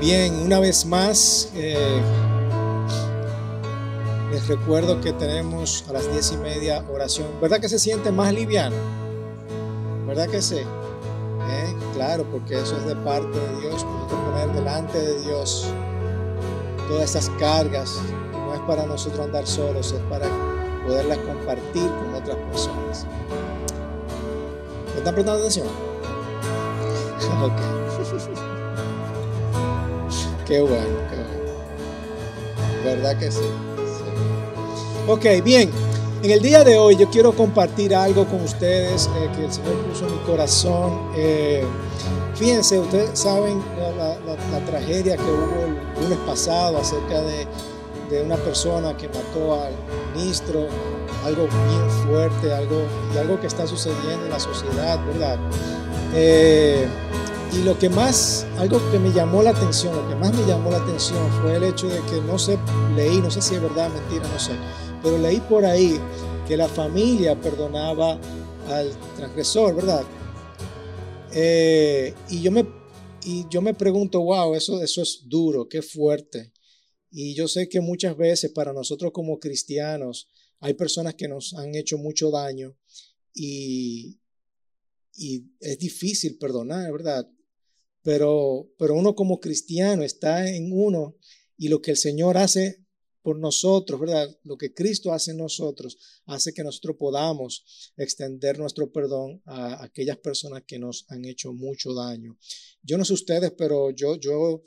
Bien, una vez más, eh, les recuerdo que tenemos a las diez y media oración. ¿Verdad que se siente más liviano? ¿Verdad que sí? ¿Eh? Claro, porque eso es de parte de Dios. Poner delante de Dios todas estas cargas. No es para nosotros andar solos, es para poderlas compartir con otras personas. ¿Me están prestando atención? ok. Qué bueno, qué bueno. ¿Verdad que sí? Ok, bien. En el día de hoy yo quiero compartir algo con ustedes eh, que el Señor puso en mi corazón. Eh, fíjense, ustedes saben la, tragedia que hubo el lunes pasado acerca de, de, una persona que mató al ministro, algo bien fuerte, algo, y algo que está sucediendo en la sociedad, ¿verdad? Eh, y lo que más, algo que me llamó la atención, lo que más me llamó la atención fue el hecho de que no sé, leí, no sé si es verdad, mentira, no sé, pero leí por ahí que la familia perdonaba al transgresor, ¿verdad? Eh, y, yo me, y yo me pregunto, wow, eso, eso es duro, qué fuerte. Y yo sé que muchas veces para nosotros como cristianos hay personas que nos han hecho mucho daño y, y es difícil perdonar, ¿verdad? Pero, pero uno como cristiano está en uno y lo que el Señor hace por nosotros, ¿verdad? Lo que Cristo hace en nosotros hace que nosotros podamos extender nuestro perdón a aquellas personas que nos han hecho mucho daño. Yo no sé ustedes, pero yo, yo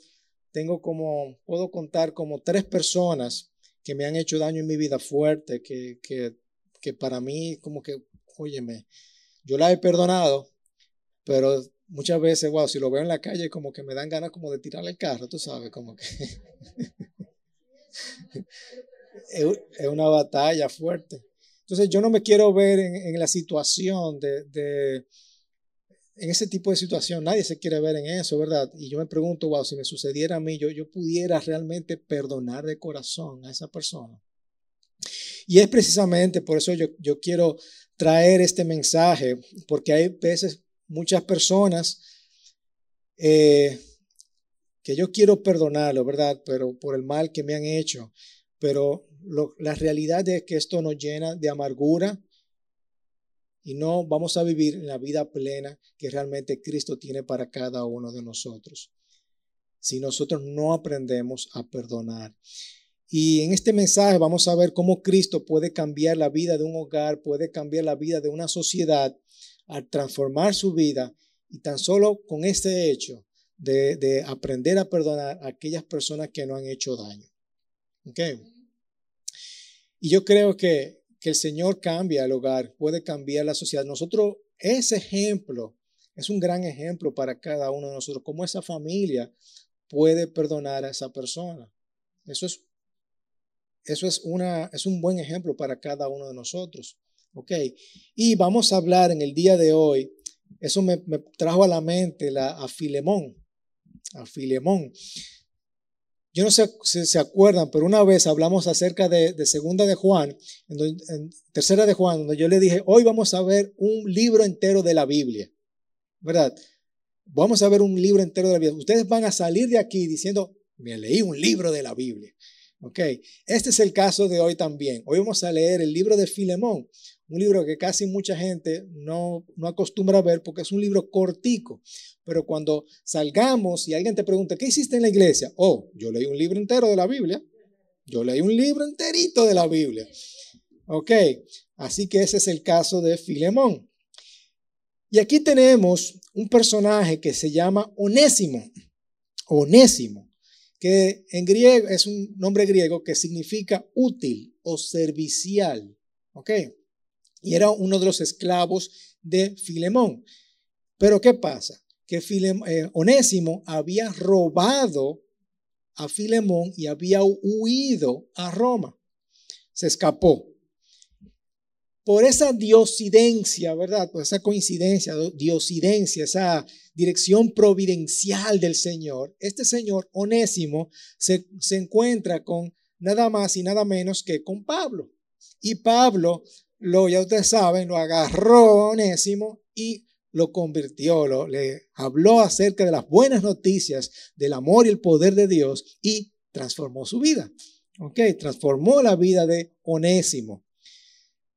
tengo como, puedo contar como tres personas que me han hecho daño en mi vida fuerte, que, que, que para mí como que, óyeme, yo la he perdonado, pero muchas veces, wow, si lo veo en la calle, como que me dan ganas como de tirarle el carro, tú sabes, como que es una batalla fuerte. Entonces yo no me quiero ver en, la situación de, de, en ese tipo de situación, nadie se quiere ver en eso, ¿verdad? Y yo me pregunto, wow, si me sucediera a mí, yo, yo pudiera realmente perdonar de corazón a esa persona. Y es precisamente por eso yo, yo quiero traer este mensaje, porque hay veces muchas personas eh, que yo quiero perdonarlo, ¿verdad? Pero por el mal que me han hecho. Pero la realidad es que esto nos llena de amargura y no vamos a vivir la vida plena que realmente Cristo tiene para cada uno de nosotros. Si nosotros no aprendemos a perdonar. Y en este mensaje vamos a ver cómo Cristo puede cambiar la vida de un hogar, puede cambiar la vida de una sociedad al transformar su vida y tan solo con este hecho de, aprender a perdonar a aquellas personas que no han hecho daño. ¿Okay? Y yo creo que, que el Señor cambia el hogar, puede cambiar la sociedad. Nosotros, ese ejemplo es un gran ejemplo para cada uno de nosotros, cómo esa familia puede perdonar a esa persona. Eso es, eso es, una, es un buen ejemplo para cada uno de nosotros. ¿Ok? Y vamos a hablar en el día de hoy, eso me, trajo a la mente la, a Filemón, a Filemón. Yo no sé si se acuerdan, pero una vez hablamos acerca de, segunda de Juan, tercera de Juan, donde yo le dije, hoy vamos a ver un libro entero de la Biblia, ¿verdad? Vamos a ver un libro entero de la Biblia. Ustedes van a salir de aquí diciendo, me leí un libro de la Biblia. Ok, este es el caso de hoy también. Hoy vamos a leer el libro de Filemón, un libro que casi mucha gente no, no acostumbra a ver porque es un libro cortico. Pero cuando salgamos y alguien te pregunta, ¿qué hiciste en la iglesia? Oh, yo leí un libro entero de la Biblia. Yo leí un libro enterito de la Biblia. Ok, así que ese es el caso de Filemón. Y aquí tenemos un personaje que se llama Onésimo. Onésimo, que en griego es un nombre griego que significa útil o servicial. ¿Ok? Y era uno de los esclavos de Filemón. Pero ¿qué pasa? Que eh, Onésimo había robado a Filemón y había huido a Roma. Se escapó. Por esa diosidencia, ¿verdad? Por esa coincidencia, diosidencia, esa dirección providencial del Señor, este Señor Onésimo se, se encuentra con nada más y nada menos que con Pablo. Y Pablo lo, ya ustedes saben, lo agarró Onésimo y lo convirtió, lo, le habló acerca de las buenas noticias del amor y el poder de Dios y transformó su vida. ¿Ok? Transformó la vida de Onésimo.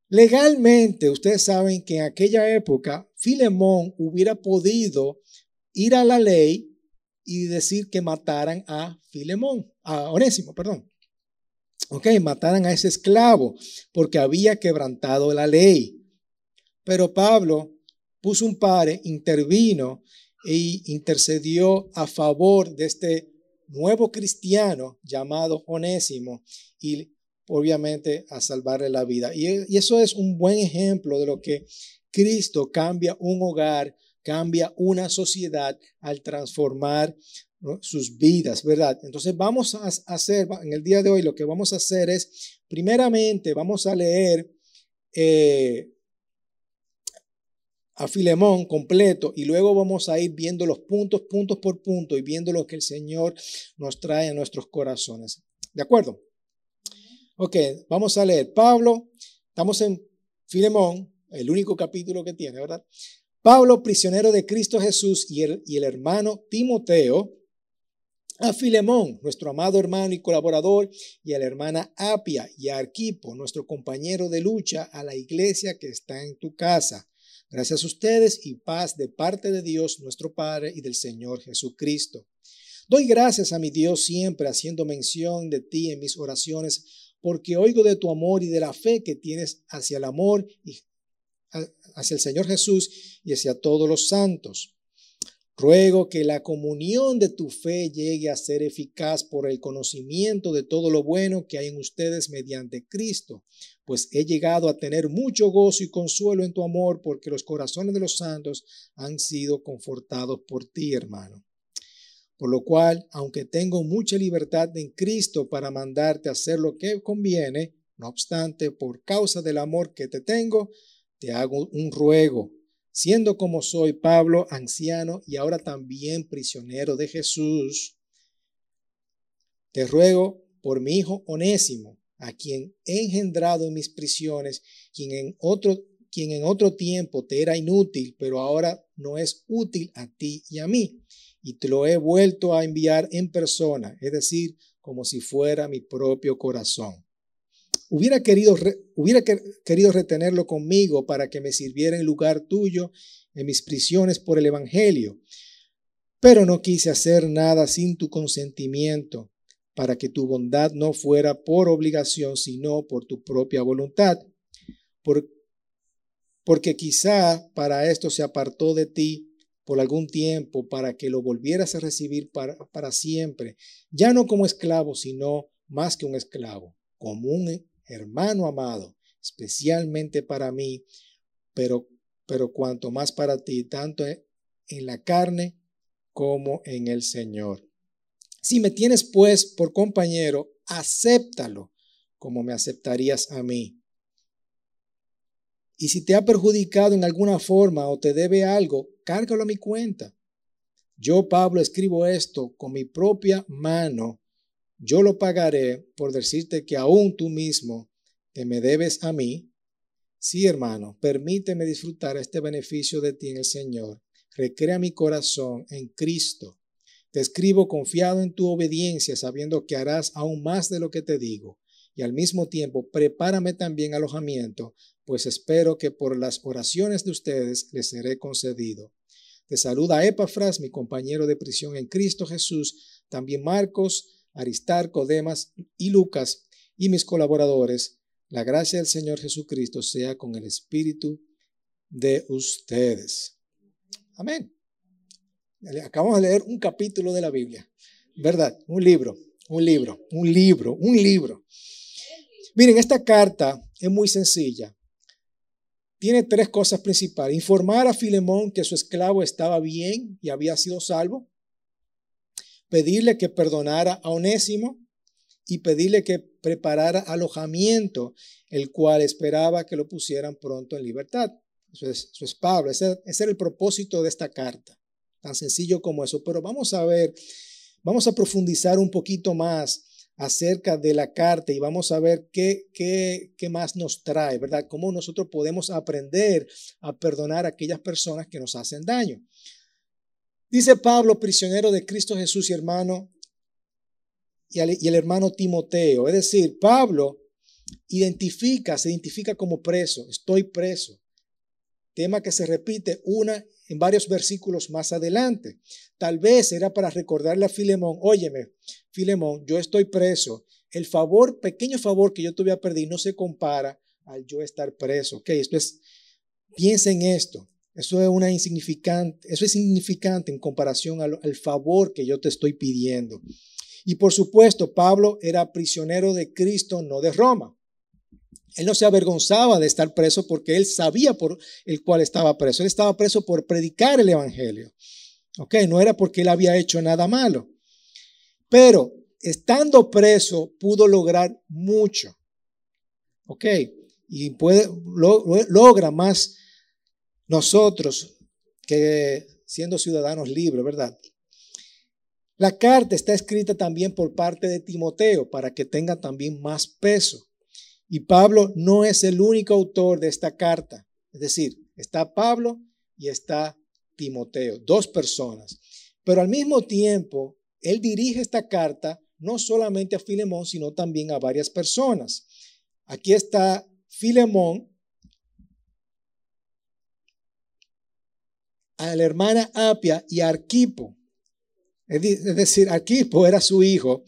Legalmente, ustedes saben que en aquella época Filemón hubiera podido ir a la ley y decir que mataran a Filemón, a Onésimo, perdón. Ok, mataran a ese esclavo porque había quebrantado la ley. Pero Pablo puso un pare, intervino e intercedió a favor de este nuevo cristiano llamado Onésimo y obviamente a salvarle la vida. Y, eso es un buen ejemplo de lo que Cristo cambia un hogar, cambia una sociedad al transformar sus vidas, ¿verdad? Entonces vamos a hacer, en el día de hoy lo que vamos a hacer es, primeramente vamos a leer eh, a Filemón completo y luego vamos a ir viendo los puntos, puntos por punto y viendo lo que el Señor nos trae a nuestros corazones. ¿De acuerdo? Ok, vamos a leer. Pablo, estamos en Filemón, el único capítulo que tiene, ¿verdad? Pablo, prisionero de Cristo Jesús y el, y el hermano Timoteo, a Filemón, nuestro amado hermano y colaborador, y a la hermana Apia y a Arquipo, nuestro compañero de lucha, a la iglesia que está en tu casa. Gracias a ustedes y paz de parte de Dios nuestro Padre y del Señor Jesucristo. Doy gracias a mi Dios siempre haciendo mención de ti en mis oraciones, porque oigo de tu amor y de la fe que tienes hacia el amor y hacia el Señor Jesús y hacia todos los santos Ruego que la comunión de tu fe llegue a ser eficaz por el conocimiento de todo lo bueno que hay en ustedes mediante Cristo, pues he llegado a tener mucho gozo y consuelo en tu amor, porque los corazones de los santos han sido confortados por ti, hermano. Por lo cual, aunque tengo mucha libertad en Cristo para mandarte a hacer lo que conviene, no obstante, por causa del amor que te tengo, te hago un ruego siendo como soy Pablo, anciano y ahora también prisionero de Jesús, te ruego por mi hijo Onésimo, a quien he engendrado en mis prisiones, quien en otro, quien en otro tiempo te era inútil, pero ahora no es útil a ti y a mí, y te lo he vuelto a enviar en persona, es decir, como si fuera mi propio corazón. Hubiera querido, hubiera querido retenerlo conmigo para que me sirviera en lugar tuyo en mis prisiones por el Evangelio, pero no quise hacer nada sin tu consentimiento, para que tu bondad no fuera por obligación, sino por tu propia voluntad. porque quizá para esto se apartó de ti por algún tiempo, para que lo volvieras a recibir para, para siempre, ya no como esclavo, sino más que un esclavo, como un hermano amado, especialmente para mí, pero, pero cuanto más para ti, tanto en la carne como en el Señor. Si me tienes pues por compañero, acéptalo como me aceptarías a mí. Y si te ha perjudicado en alguna forma o te debe algo, cárgalo a mi cuenta. Yo, Pablo, escribo esto con mi propia mano yo lo pagaré por decirte que aún tú mismo te me debes a mí. Sí, hermano, permíteme disfrutar este beneficio de ti en el Señor. Recrea mi corazón en Cristo. Te escribo confiado en tu obediencia, sabiendo que harás aún más de lo que te digo. Y al mismo tiempo, prepárame también alojamiento, pues espero que por las oraciones de ustedes les seré concedido. Te saluda Epafras, mi compañero de prisión en Cristo Jesús, también Marcos, Aristarco, Demas y Lucas y mis colaboradores, la gracia del Señor Jesucristo sea con el espíritu de ustedes. Amén. Acabamos de leer un capítulo de la Biblia, ¿verdad? Un libro, un libro, un libro, un libro. Miren, esta carta es muy sencilla. Tiene tres cosas principales. Informar a Filemón que su esclavo estaba bien y había sido salvo pedirle que perdonara a Onésimo y pedirle que preparara alojamiento, el cual esperaba que lo pusieran pronto en libertad. Eso es, Pablo, ese, ese era el propósito de esta carta, tan sencillo como eso. Pero vamos a ver, vamos a profundizar un poquito más acerca de la carta y vamos a ver qué, qué, qué más nos trae, ¿verdad? Cómo nosotros podemos aprender a perdonar a aquellas personas que nos hacen daño. Dice Pablo, prisionero de Cristo Jesús y hermano, y el hermano Timoteo. Es decir, Pablo identifica, se identifica como preso, estoy preso. Tema que se repite una en varios versículos más adelante. Tal vez era para recordarle a Filemón, óyeme, Filemón, yo estoy preso. El favor, pequeño favor que yo te voy a pedir no se compara al yo estar preso. Ok, esto es, piensa en esto. Eso es una insignificante, eso es en comparación al, al favor que yo te estoy pidiendo. Y por supuesto, Pablo era prisionero de Cristo, no de Roma. Él no se avergonzaba de estar preso porque él sabía por el cual estaba preso. Él estaba preso por predicar el Evangelio. ¿Ok? No era porque él había hecho nada malo. Pero estando preso pudo lograr mucho. ¿Ok? Y puede, logra más nosotros que siendo ciudadanos libres, ¿verdad? La carta está escrita también por parte de Timoteo para que tenga también más peso. Y Pablo no es el único autor de esta carta. Es decir, está Pablo y está Timoteo, dos personas. Pero al mismo tiempo, él dirige esta carta no solamente a Filemón, sino también a varias personas. Aquí está Filemón, a la hermana Apia y Arquipo. Es decir, Arquipo era su hijo,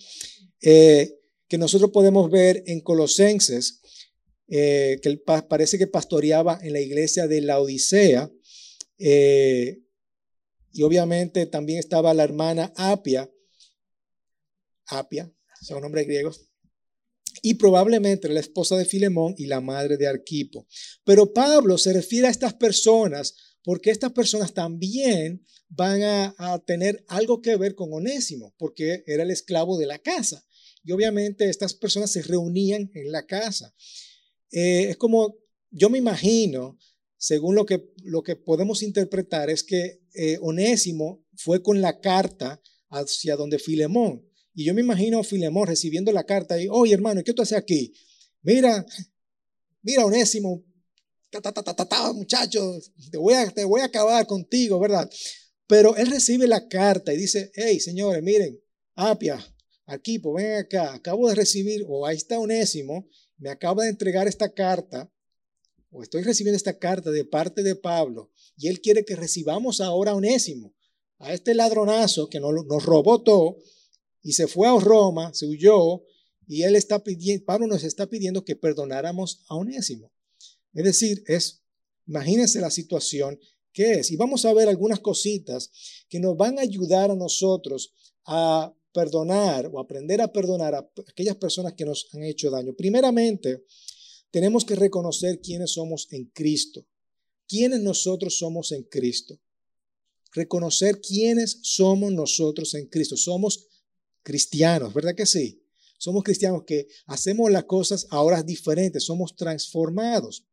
eh, que nosotros podemos ver en Colosenses, eh, que parece que pastoreaba en la iglesia de la Odisea. Eh, y obviamente también estaba la hermana Apia, Apia, son nombres griegos, y probablemente la esposa de Filemón y la madre de Arquipo. Pero Pablo se refiere a estas personas porque estas personas también van a, tener algo que ver con Onésimo, porque era el esclavo de la casa. Y obviamente estas personas se reunían en la casa. Eh, es como, yo me imagino, según lo que, lo que podemos interpretar, es que eh, Onésimo fue con la carta hacia donde Filemón. Y yo me imagino a Filemón recibiendo la carta y, oye hermano, ¿qué tú haces aquí? Mira, mira Onésimo, ta, ta, ta, muchachos, te voy, a, te voy a acabar contigo, ¿verdad? Pero él recibe la carta y dice, hey, señores, miren, Apia, aquí, pues ven acá, acabo de recibir, o ahí está Onésimo, me acaba de entregar esta carta, o estoy recibiendo esta carta de parte de Pablo, y él quiere que recibamos ahora a Onésimo, a este ladronazo que nos, nos robó todo, y se fue a Roma, se huyó, y él está pidiendo, Pablo nos está pidiendo que perdonáramos a Onésimo. Es decir, es, imagínense la situación qué es. Y vamos a ver algunas cositas que nos van a ayudar a nosotros a perdonar o aprender a perdonar a aquellas personas que nos han hecho daño. Primeramente, tenemos que reconocer quiénes somos en Cristo. Quiénes nosotros somos en Cristo. Reconocer quiénes somos nosotros en Cristo. Somos cristianos, ¿verdad que sí? Somos cristianos que hacemos las cosas ahora diferentes, somos transformados.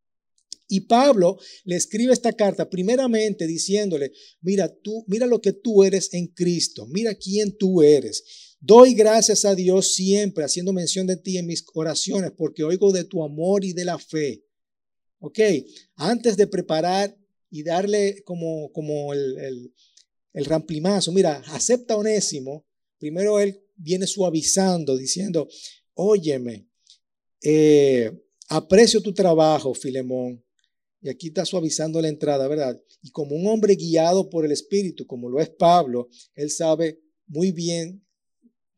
Y Pablo le escribe esta carta primeramente diciéndole, mira tú, mira lo que tú eres en Cristo, mira quién tú eres. Doy gracias a Dios siempre haciendo mención de ti en mis oraciones porque oigo de tu amor y de la fe. Ok, antes de preparar y darle como, como el, el, ramplimazo, mira, acepta onésimo, primero él viene suavizando, diciendo, óyeme, eh, aprecio tu trabajo, Filemón, y aquí está suavizando la entrada, ¿verdad? Y como un hombre guiado por el Espíritu, como lo es Pablo, él sabe muy bien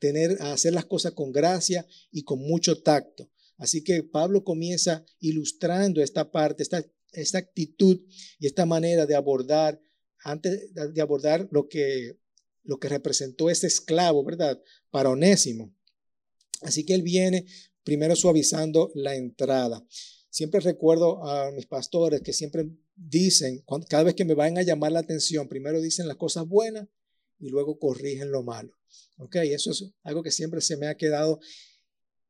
tener, hacer las cosas con gracia y con mucho tacto. Así que Pablo comienza ilustrando esta parte, esta, esta actitud y esta manera de abordar, antes de abordar lo que, lo que representó ese esclavo, ¿verdad? Para Onésimo. Así que él viene primero suavizando la entrada. Siempre recuerdo a mis pastores que siempre dicen, cada vez que me van a llamar la atención, primero dicen las cosas buenas y luego corrigen lo malo. ¿Ok? Eso es algo que siempre se me ha quedado.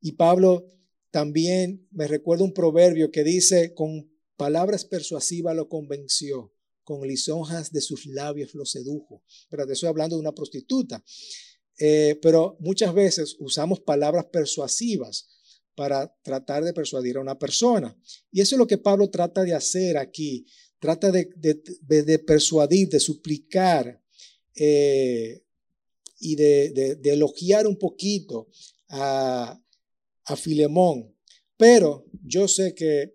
Y Pablo también me recuerda un proverbio que dice, con palabras persuasivas lo convenció, con lisonjas de sus labios lo sedujo. Pero de eso hablando de una prostituta. eh, pero muchas veces usamos palabras persuasivas para tratar de persuadir a una persona. Y eso es lo que Pablo trata de hacer aquí. Trata de, de, persuadir, de suplicar eh, y de, elogiar un poquito a, a Filemón. Pero yo sé que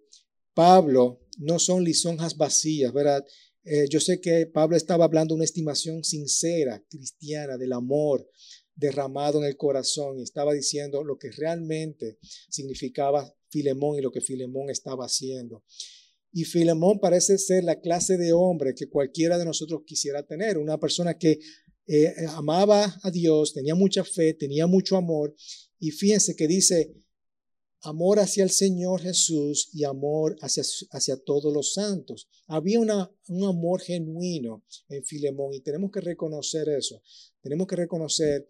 Pablo no son lisonjas vacías, ¿verdad? Eh, yo sé que Pablo estaba hablando de una estimación sincera, cristiana, del amor derramado en el corazón y estaba diciendo lo que realmente significaba Filemón y lo que Filemón estaba haciendo. Y Filemón parece ser la clase de hombre que cualquiera de nosotros quisiera tener, una persona que eh, amaba a Dios, tenía mucha fe, tenía mucho amor. Y fíjense que dice, amor hacia el Señor Jesús y amor hacia, hacia todos los santos. Había un amor genuino en Filemón y tenemos que reconocer eso. Tenemos que reconocer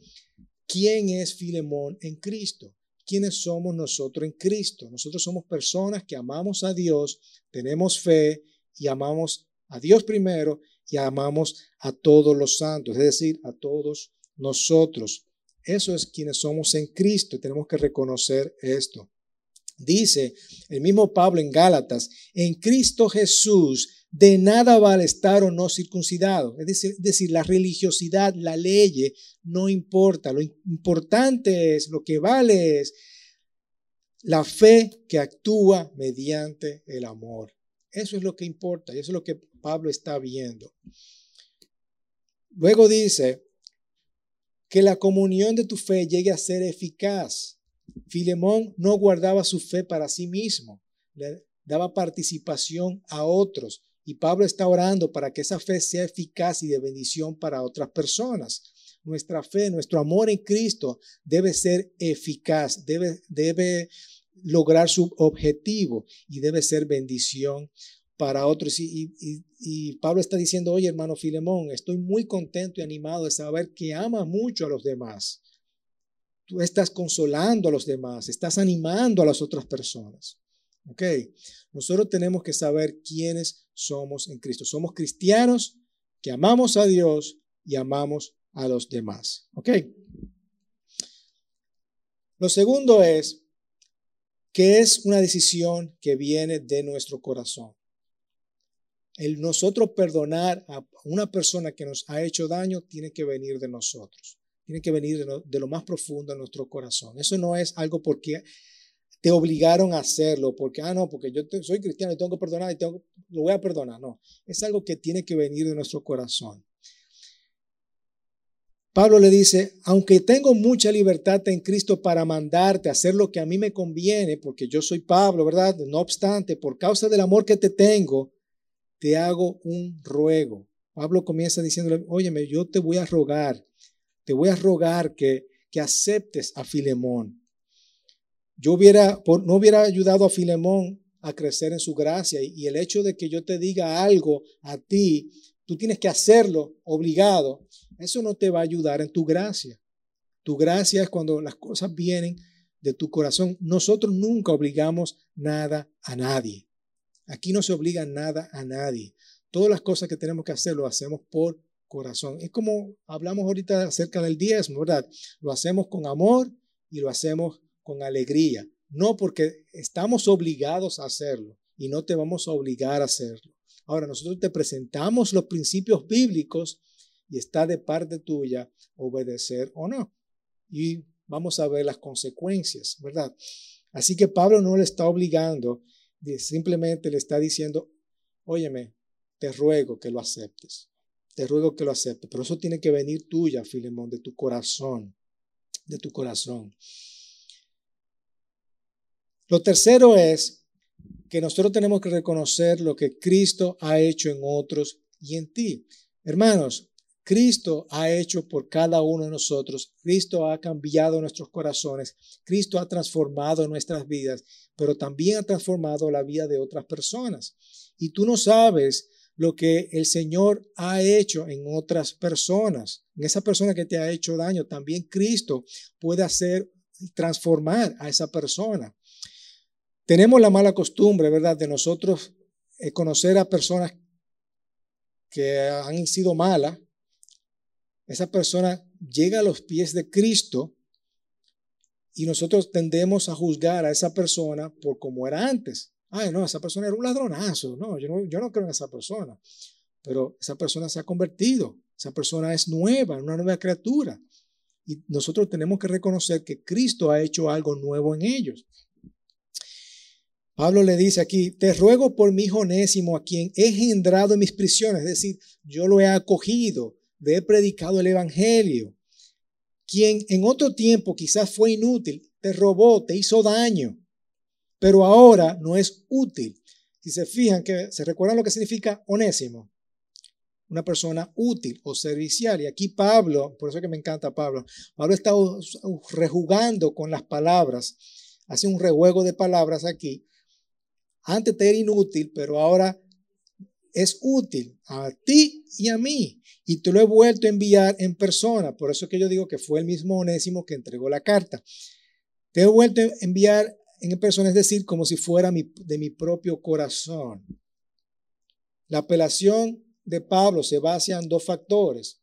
quién es Filemón en Cristo. ¿Quiénes somos nosotros en Cristo? Nosotros somos personas que amamos a Dios, tenemos fe y amamos a Dios primero y amamos a todos los santos, es decir, a todos nosotros. Eso es quienes somos en Cristo. Tenemos que reconocer esto. Dice el mismo Pablo en Gálatas, en Cristo Jesús de nada vale estar o no circuncidado. Es decir, la religiosidad, la ley no importa. Lo importante es, lo que vale es la fe que actúa mediante el amor. Eso es lo que importa y eso es lo que Pablo está viendo. Luego dice que la comunión de tu fe llegue a ser eficaz. Filemón no guardaba su fe para sí mismo, le daba participación a otros. Y Pablo está orando para que esa fe sea eficaz y de bendición para otras personas. Nuestra fe, nuestro amor en Cristo debe ser eficaz, debe, debe lograr su objetivo y debe ser bendición para otros. Y, y, Pablo está diciendo, oye hermano Filemón, estoy muy contento y animado de saber que ama mucho a los demás. Tú estás consolando a los demás, estás animando a las otras personas. ¿Ok? Nosotros tenemos que saber quiénes somos en Cristo. Somos cristianos que amamos a Dios y amamos a los demás. ¿Ok? Lo segundo es que es una decisión que viene de nuestro corazón. El nosotros perdonar a una persona que nos ha hecho daño tiene que venir de nosotros tiene que venir de lo, más profundo de nuestro corazón. Eso no es algo porque te obligaron a hacerlo, porque, ah, no, porque yo soy cristiano y tengo que perdonar y tengo, lo voy a perdonar. No, es algo que tiene que venir de nuestro corazón. Pablo le dice, aunque tengo mucha libertad en Cristo para mandarte a hacer lo que a mí me conviene, porque yo soy Pablo, ¿verdad? No obstante, por causa del amor que te tengo, te hago un ruego. Pablo comienza diciéndole, óyeme, yo te voy a rogar te voy a rogar que, que aceptes a Filemón. Yo hubiera, no hubiera ayudado a Filemón a crecer en su gracia y, el hecho de que yo te diga algo a ti, tú tienes que hacerlo obligado, eso no te va a ayudar en tu gracia. Tu gracia es cuando las cosas vienen de tu corazón. Nosotros nunca obligamos nada a nadie. Aquí no se obliga nada a nadie. Todas las cosas que tenemos que hacer lo hacemos por corazón. Es como hablamos ahorita acerca del diezmo, ¿verdad? Lo hacemos con amor y lo hacemos con alegría. No porque estamos obligados a hacerlo y no te vamos a obligar a hacerlo. Ahora, nosotros te presentamos los principios bíblicos y está de parte tuya obedecer o no. Y vamos a ver las consecuencias, ¿verdad? Así que Pablo no le está obligando, simplemente le está diciendo, óyeme, te ruego que lo aceptes te ruego que lo aceptes. Pero eso tiene que venir tuya, Filemón, de tu corazón, de tu corazón. Lo tercero es que nosotros tenemos que reconocer lo que Cristo ha hecho en otros y en ti. Hermanos, Cristo ha hecho por cada uno de nosotros. Cristo ha cambiado nuestros corazones. Cristo ha transformado nuestras vidas, pero también ha transformado la vida de otras personas. Y tú no sabes lo que el Señor ha hecho en otras personas, en esa persona que te ha hecho daño, también Cristo puede hacer transformar a esa persona. Tenemos la mala costumbre, ¿verdad?, de nosotros eh, conocer a personas que han sido malas, esa persona llega a los pies de Cristo y nosotros tendemos a juzgar a esa persona por cómo era antes. Ay, no, esa persona era un ladronazo. No, yo no, yo no creo en esa persona. Pero esa persona se ha convertido. Esa persona es nueva, una nueva criatura. Y nosotros tenemos que reconocer que Cristo ha hecho algo nuevo en ellos. Pablo le dice aquí, te ruego por mi hijo Onésimo, a quien he engendrado en mis prisiones, es decir, yo lo he acogido, le he predicado el Evangelio, quien en otro tiempo quizás fue inútil, te robó, te hizo daño, pero ahora no es útil. Si se fijan que se recuerdan lo que significa Onésimo, una persona útil o servicial. Y aquí Pablo, por eso es que me encanta Pablo, Pablo está rejugando con las palabras, hace un rejuego de palabras aquí. Antes te era inútil, pero ahora es útil a ti y a mí. Y te lo he vuelto a enviar en persona. Por eso que yo digo que fue el mismo Onésimo que entregó la carta. Te he vuelto a enviar en persona, es decir, como si fuera de mi propio corazón. La apelación de Pablo se basa en dos factores.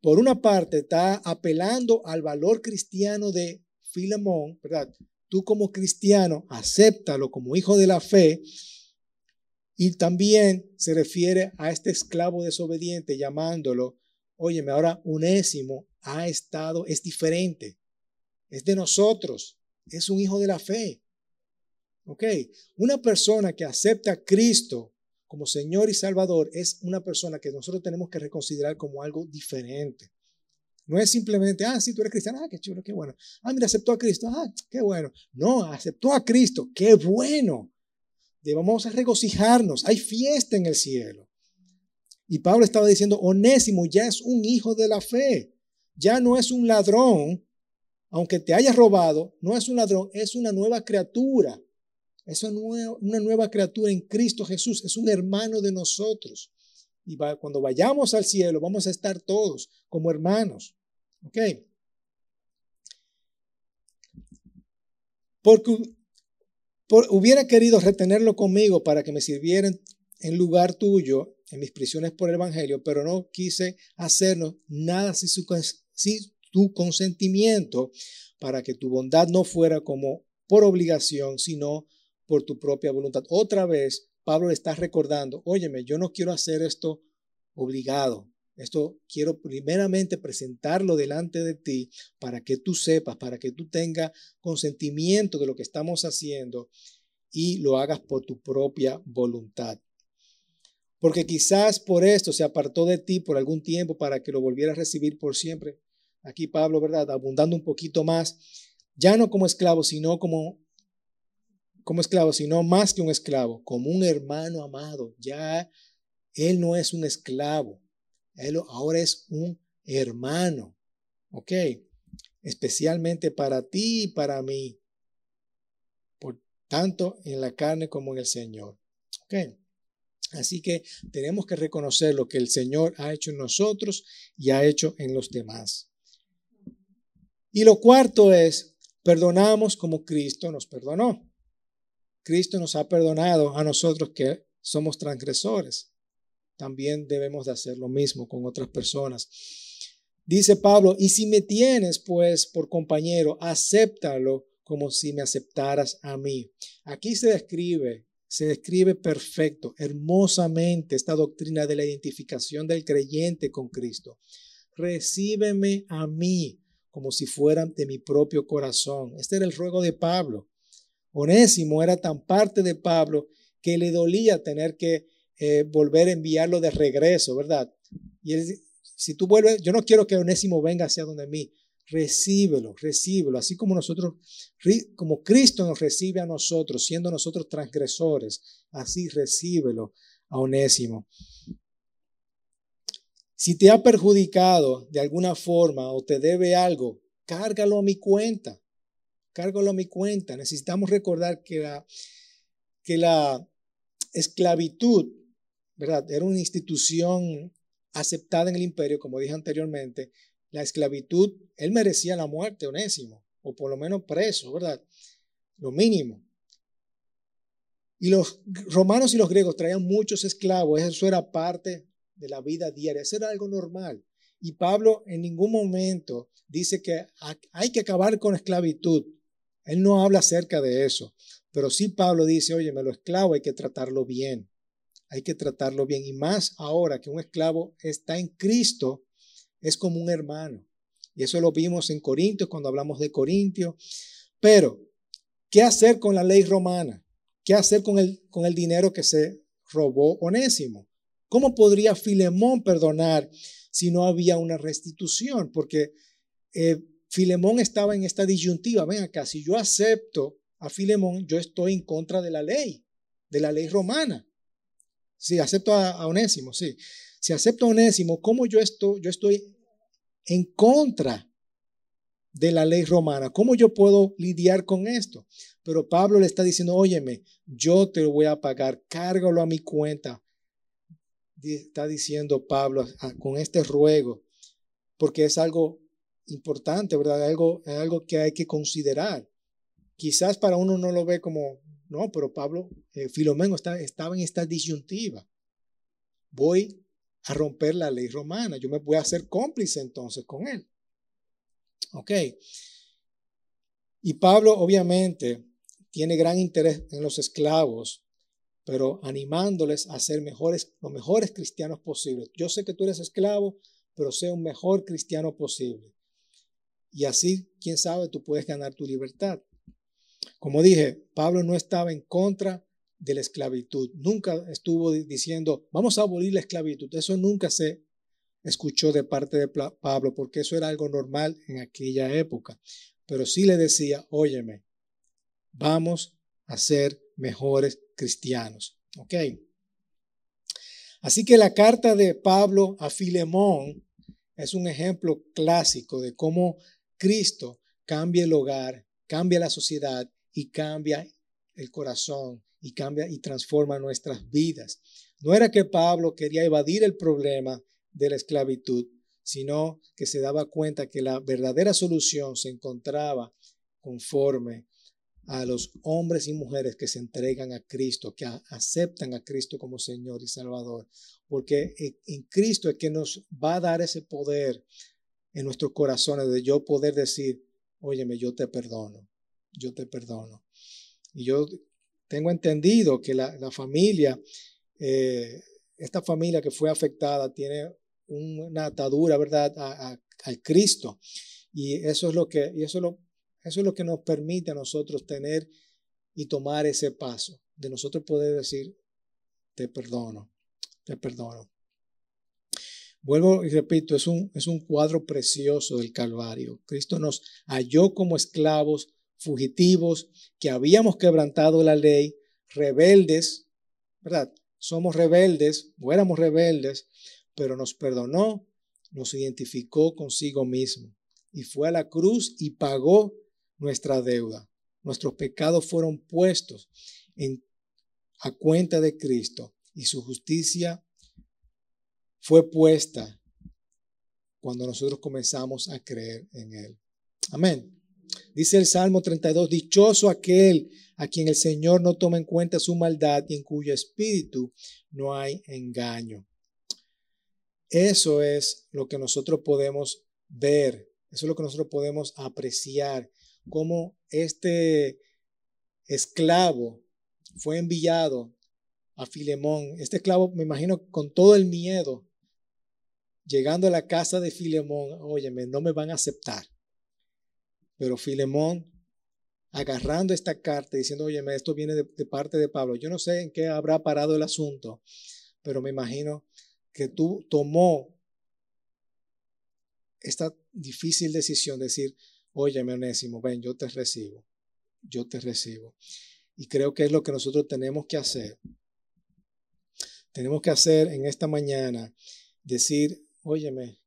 Por una parte, está apelando al valor cristiano de Filemón, ¿verdad? Tú como cristiano, acéptalo como hijo de la fe. Y también se refiere a este esclavo desobediente llamándolo, óyeme, ahora unésimo ha estado, es diferente, es de nosotros, es un hijo de la fe. ¿Ok? Una persona que acepta a Cristo como Señor y Salvador es una persona que nosotros tenemos que reconsiderar como algo diferente. No es simplemente, ah, sí, tú eres cristiano, ah, qué chulo, qué bueno. Ah, mira, aceptó a Cristo, ah, qué bueno. No, aceptó a Cristo, qué bueno. Debemos regocijarnos, hay fiesta en el cielo. Y Pablo estaba diciendo, Onésimo ya es un hijo de la fe, ya no es un ladrón, aunque te haya robado, no es un ladrón, es una nueva criatura. Es una nueva criatura en Cristo Jesús. Es un hermano de nosotros. Y cuando vayamos al cielo, vamos a estar todos como hermanos. ¿Ok? Porque hubiera querido retenerlo conmigo para que me sirviera en lugar tuyo en mis prisiones por el Evangelio, pero no quise hacerlo nada sin sin tu consentimiento para que tu bondad no fuera como por obligación, sino por tu propia voluntad. Otra vez, Pablo le está recordando, óyeme, yo no quiero hacer esto obligado. Esto quiero primeramente presentarlo delante de ti para que tú sepas, para que tú tengas consentimiento de lo que estamos haciendo y lo hagas por tu propia voluntad. Porque quizás por esto se apartó de ti por algún tiempo para que lo volvieras a recibir por siempre. Aquí Pablo, ¿verdad? Abundando un poquito más, ya no como esclavo, sino como como esclavo, sino más que un esclavo, como un hermano amado. Ya él no es un esclavo, él ahora es un hermano. ¿Ok? Especialmente para ti y para mí. Por tanto, en la carne como en el Señor. ¿Ok? Así que tenemos que reconocer lo que el Señor ha hecho en nosotros y ha hecho en los demás. Y lo cuarto es, perdonamos como Cristo nos perdonó. Cristo nos ha perdonado a nosotros que somos transgresores. También debemos de hacer lo mismo con otras personas. Dice Pablo, y si me tienes pues por compañero, acéptalo como si me aceptaras a mí. Aquí se describe, se describe perfecto, hermosamente esta doctrina de la identificación del creyente con Cristo. Recíbeme a mí como si fueran de mi propio corazón. Este era el ruego de Pablo. Onésimo era tan parte de Pablo que le dolía tener que eh, volver a enviarlo de regreso, ¿verdad? Y él, si tú vuelves, yo no quiero que Onésimo venga hacia donde mí, recíbelo, recíbelo, así como nosotros, como Cristo nos recibe a nosotros, siendo nosotros transgresores, así recíbelo a Onésimo. Si te ha perjudicado de alguna forma o te debe algo, cárgalo a mi cuenta cárgalo a mi cuenta. Necesitamos recordar que la, que la esclavitud, ¿verdad? Era una institución aceptada en el imperio, como dije anteriormente. La esclavitud, él merecía la muerte, Onésimo, o por lo menos preso, ¿verdad? Lo mínimo. Y los romanos y los griegos traían muchos esclavos, eso era parte de la vida diaria, eso era algo normal. Y Pablo en ningún momento dice que hay que acabar con esclavitud. Él no habla acerca de eso. Pero sí Pablo dice, oye, me lo esclavo hay que tratarlo bien. Hay que tratarlo bien. Y más ahora que un esclavo está en Cristo, es como un hermano. Y eso lo vimos en Corintios cuando hablamos de Corintios. Pero, ¿qué hacer con la ley romana? ¿Qué hacer con el, con el dinero que se robó Onésimo? ¿Cómo podría Filemón perdonar si no había una restitución? Porque eh, Filemón estaba en esta disyuntiva. Ven acá, si yo acepto a Filemón, yo estoy en contra de la ley, de la ley romana. Si acepto a, Onésimo, sí. Si acepto a Onésimo, ¿cómo yo estoy, yo estoy en contra de la ley romana? ¿Cómo yo puedo lidiar con esto? Pero Pablo le está diciendo, óyeme, yo te lo voy a pagar, cárgalo a mi cuenta. Está diciendo Pablo con este ruego, porque es algo importante, ¿verdad? Algo, algo que hay que considerar. Quizás para uno no lo ve como, no, pero Pablo, eh, Filomeno estaba en esta disyuntiva. Voy a romper la ley romana, yo me voy a hacer cómplice entonces con él. Ok. Y Pablo obviamente tiene gran interés en los esclavos, pero animándoles a ser mejores, los mejores cristianos posibles. Yo sé que tú eres esclavo, pero sé un mejor cristiano posible. Y así, quién sabe, tú puedes ganar tu libertad. Como dije, Pablo no estaba en contra de la esclavitud. Nunca estuvo diciendo, vamos a abolir la esclavitud. Eso nunca se escuchó de parte de Pablo, porque eso era algo normal en aquella época. Pero sí le decía, óyeme, vamos a ser mejores cristianos. ¿Ok? Así que la carta de Pablo a Filemón es un ejemplo clásico de cómo Cristo cambia el hogar, cambia la sociedad y cambia el corazón y cambia y transforma nuestras vidas. No era que Pablo quería evadir el problema de la esclavitud, sino que se daba cuenta que la verdadera solución se encontraba conforme a los hombres y mujeres que se entregan a Cristo, que aceptan a Cristo como Señor y Salvador, porque en Cristo es que nos va a dar ese poder en nuestros corazones de yo poder decir, óyeme, yo te perdono, yo te perdono. Y yo tengo entendido que la, familia, eh, esta familia que fue afectada tiene una atadura, ¿verdad?, al Cristo. Y eso es lo que, eso lo, eso es lo que nos permite a nosotros tener y tomar ese paso, de nosotros poder decir, te perdono, te perdono. Vuelvo y repito, es un, es un cuadro precioso del Calvario. Cristo nos halló como esclavos, fugitivos, que habíamos quebrantado la ley, rebeldes, ¿verdad? Somos rebeldes, o éramos rebeldes, pero nos perdonó, nos identificó consigo mismo y fue a la cruz y pagó nuestra deuda. Nuestros pecados fueron puestos a cuenta de Cristo y su justicia fue puesta cuando nosotros comenzamos a creer en Él. Amén. Dice el Salmo 32, dichoso aquel a quien el Señor no toma en cuenta su maldad y en cuyo espíritu no hay engaño. Eso es lo que nosotros podemos ver, eso es lo que nosotros podemos apreciar cómo este esclavo fue enviado a Filemón. Este esclavo, me imagino, con todo el miedo, llegando a la casa de Filemón, óyeme, no me van a aceptar. Pero Filemón, agarrando esta carta, diciendo, óyeme, esto viene de, parte de Pablo. Yo no sé en qué habrá parado el asunto, pero me imagino que tú tomó esta difícil decisión de decir, Óyeme, Onésimo, ven, yo te recibo, yo te recibo. Y creo que es lo que nosotros tenemos que hacer. Tenemos que hacer en esta mañana, decir, óyeme,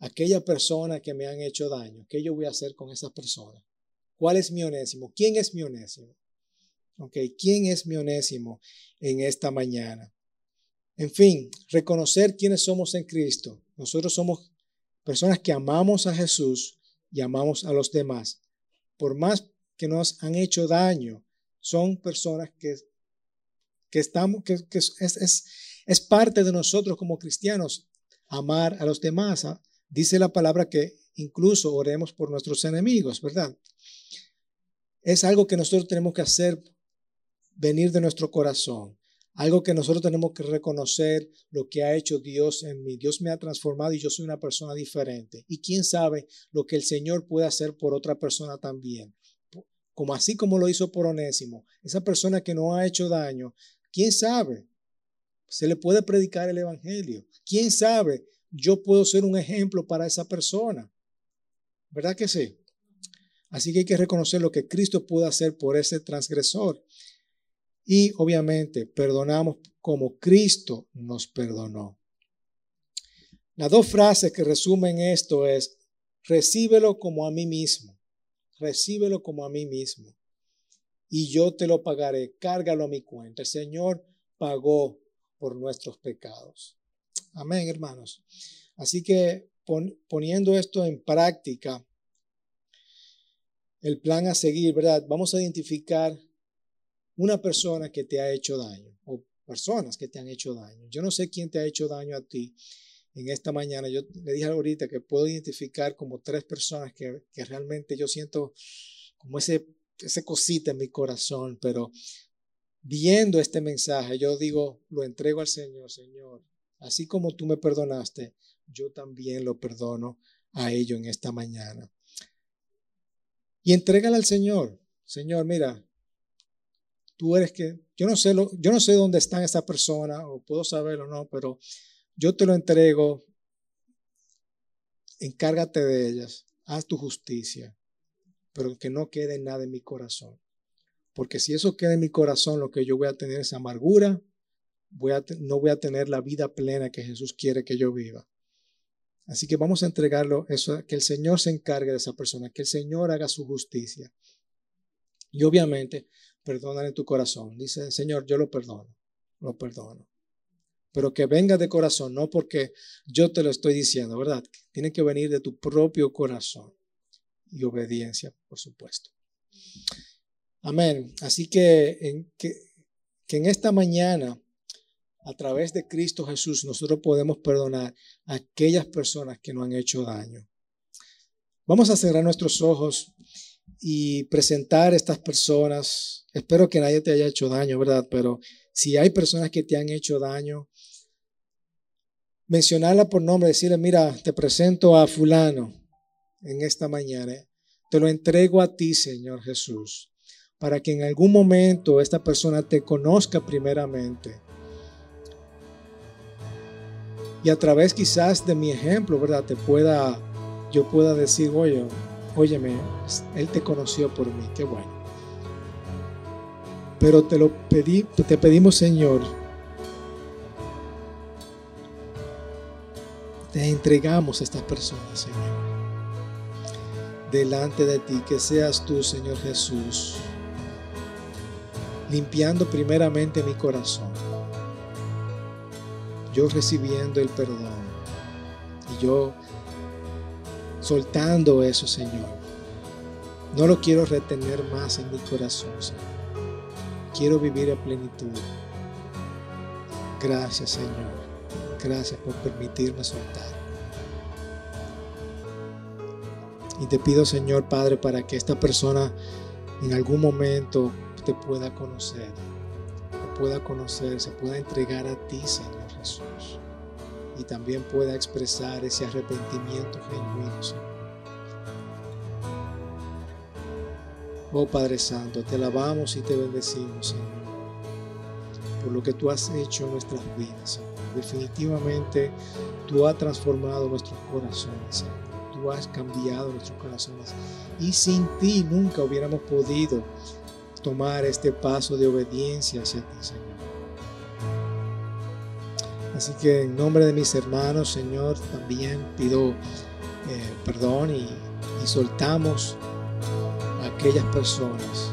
aquella persona que me han hecho daño, ¿qué yo voy a hacer con esa persona? ¿Cuál es mi onésimo? ¿Quién es mi onésimo? Ok, ¿quién es mi onésimo en esta mañana? En fin, reconocer quiénes somos en Cristo. Nosotros somos personas que amamos a Jesús y amamos a los demás. Por más que nos han hecho daño, son personas que, que estamos, que, es, es, es parte de nosotros como cristianos amar a los demás. ¿ah? Dice la palabra que incluso oremos por nuestros enemigos, ¿verdad? Es algo que nosotros tenemos que hacer venir de nuestro corazón. Algo que nosotros tenemos que reconocer lo que ha hecho Dios en mí. Dios me ha transformado y yo soy una persona diferente. Y quién sabe lo que el Señor puede hacer por otra persona también. Como así como lo hizo por Onésimo. Esa persona que no ha hecho daño. ¿Quién sabe? Se le puede predicar el Evangelio. ¿Quién sabe? Yo puedo ser un ejemplo para esa persona. ¿Verdad que sí? Así que hay que reconocer lo que Cristo puede hacer por ese transgresor. Y obviamente perdonamos como Cristo nos perdonó. Las dos frases que resumen esto es, recíbelo como a mí mismo, recíbelo como a mí mismo, y yo te lo pagaré, cárgalo a mi cuenta. El Señor pagó por nuestros pecados. Amén, hermanos. Así que poniendo esto en práctica, el plan a seguir, ¿verdad? Vamos a identificar una persona que te ha hecho daño o personas que te han hecho daño. Yo no sé quién te ha hecho daño a ti en esta mañana. Yo le dije ahorita que puedo identificar como tres personas que, realmente yo siento como ese, ese cosita en mi corazón, pero viendo este mensaje, yo digo, lo entrego al Señor, Señor. Así como tú me perdonaste, yo también lo perdono a ellos en esta mañana. Y entrégale al Señor. Señor, mira, tú eres que, yo no sé, lo, yo no sé dónde están esa persona, o puedo saberlo o no, pero yo te lo entrego, encárgate de ellas, haz tu justicia, pero que no quede nada en mi corazón. Porque si eso queda en mi corazón, lo que yo voy a tener es amargura, voy a, no voy a tener la vida plena que Jesús quiere que yo viva. Así que vamos a entregarlo, que el Señor se encargue de esa persona, que el Señor haga su justicia. Y obviamente perdónale tu corazón. Dice, Señor, yo lo perdono, lo perdono. Pero que venga de corazón, no porque yo te lo estoy diciendo, ¿verdad? Tiene que venir de tu propio corazón y obediencia, por supuesto. Amén. Así que en, que, en esta mañana, a través de Cristo Jesús, nosotros podemos perdonar a aquellas personas que nos han hecho daño. Vamos a cerrar nuestros ojos y presentar a estas personas. Espero que nadie te haya hecho daño, ¿verdad? Pero si hay personas que te han hecho daño, mencionarla por nombre, decirle, mira, te presento a fulano en esta mañana. Te lo entrego a ti, Señor Jesús, para que en algún momento esta persona te conozca primeramente. Y a través quizás de mi ejemplo, ¿verdad? Te pueda, yo pueda decir, oye, óyeme, Él te conoció por mí, qué bueno. Pero te lo pedí, te pedimos, Señor, te entregamos a estas personas, Señor. Delante de ti, que seas tú, Señor Jesús, limpiando primeramente mi corazón. Yo recibiendo el perdón. Y yo soltando eso, Señor. No lo quiero retener más en mi corazón, Señor. Quiero vivir a plenitud. Gracias, Señor. Gracias por permitirme soltar. Y te pido, Señor Padre, para que esta persona en algún momento te pueda conocer, te pueda conocer, se pueda entregar a ti, Señor Jesús y también pueda expresar ese arrepentimiento genuino, Señor. Oh Padre Santo, te alabamos y te bendecimos, Señor, por lo que tú has hecho en nuestras vidas, Señor. Definitivamente tú has transformado nuestros corazones, Señor. Tú has cambiado nuestros corazones. Y sin ti nunca hubiéramos podido tomar este paso de obediencia hacia ti, Señor. Así que en nombre de mis hermanos, Señor, también pido eh, perdón y, y, soltamos a aquellas personas